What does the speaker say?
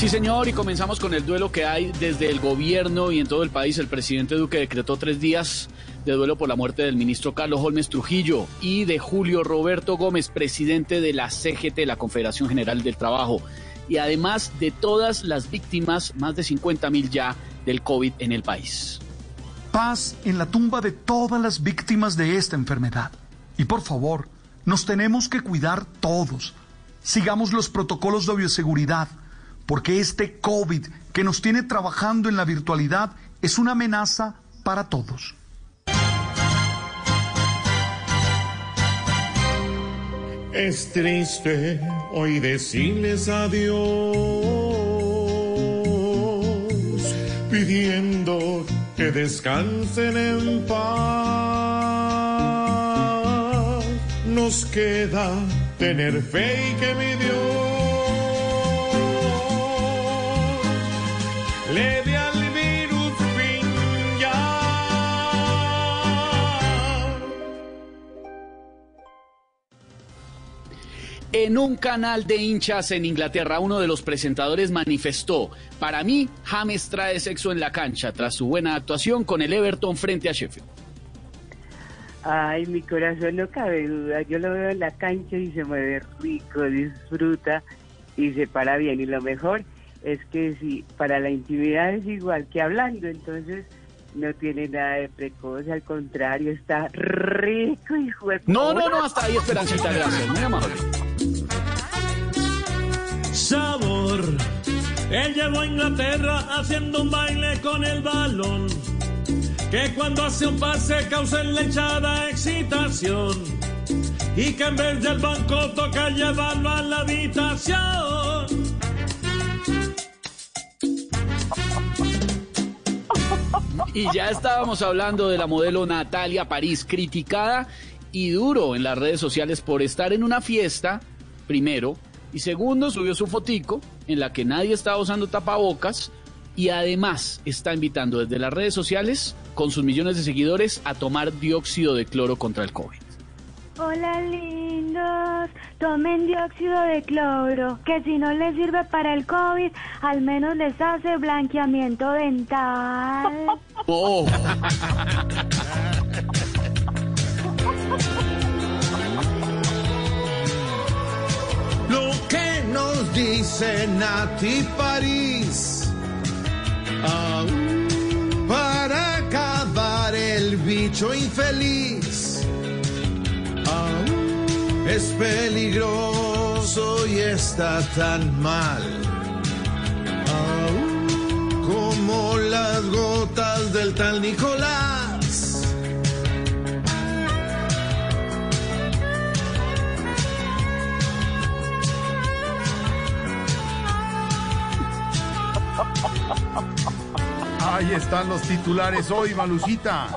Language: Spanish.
Sí, señor, y comenzamos con el duelo que hay desde el gobierno y en todo el país. El presidente Duque decretó tres días de duelo por la muerte del ministro Carlos Holmes Trujillo y de Julio Roberto Gómez, presidente de la CGT, la Confederación General del Trabajo, y además de todas las víctimas, más de 50 mil ya, del COVID en el país. Paz en la tumba de todas las víctimas de esta enfermedad. Y por favor, nos tenemos que cuidar todos. Sigamos los protocolos de bioseguridad porque este COVID que nos tiene trabajando en la virtualidad es una amenaza para todos. Es triste hoy decirles adiós, pidiendo que descansen en paz. Nos queda tener fe y que mi Dios le dé al virus fin ya. En un canal de hinchas en Inglaterra, uno de los presentadores manifestó, para mí, James trae sexo en la cancha tras su buena actuación con el Everton frente a Sheffield. Ay, mi corazón no cabe duda. Yo lo veo en la cancha y se mueve rico, disfruta y se para bien. Y lo mejor es que si para la intimidad es igual que hablando, entonces no tiene nada de precoz, al contrario, está rico y juego. No, no, no, hasta ahí, Esperancita, gracias. Muy amable. Sabor. Él llegó a Inglaterra haciendo un baile con el balón. Que cuando hace un pase causa en la echada excitación. Y que en vez del banco toca llevarlo a la habitación. Y ya estábamos hablando de la modelo Natalia París, criticada y duro en las redes sociales por estar en una fiesta, primero, y segundo, subió su fotico en la que nadie estaba usando tapabocas y además está invitando desde las redes sociales, con sus millones de seguidores, a tomar dióxido de cloro contra el COVID. Hola lindos, tomen dióxido de cloro, que si no les sirve para el COVID, al menos les hace blanqueamiento dental. Oh. Lo que nos dice Nati París. Aún para acabar el bicho infeliz. Es peligroso y está tan mal. Como las gotas del tal Nicolás. Ahí están los titulares hoy, Malucita.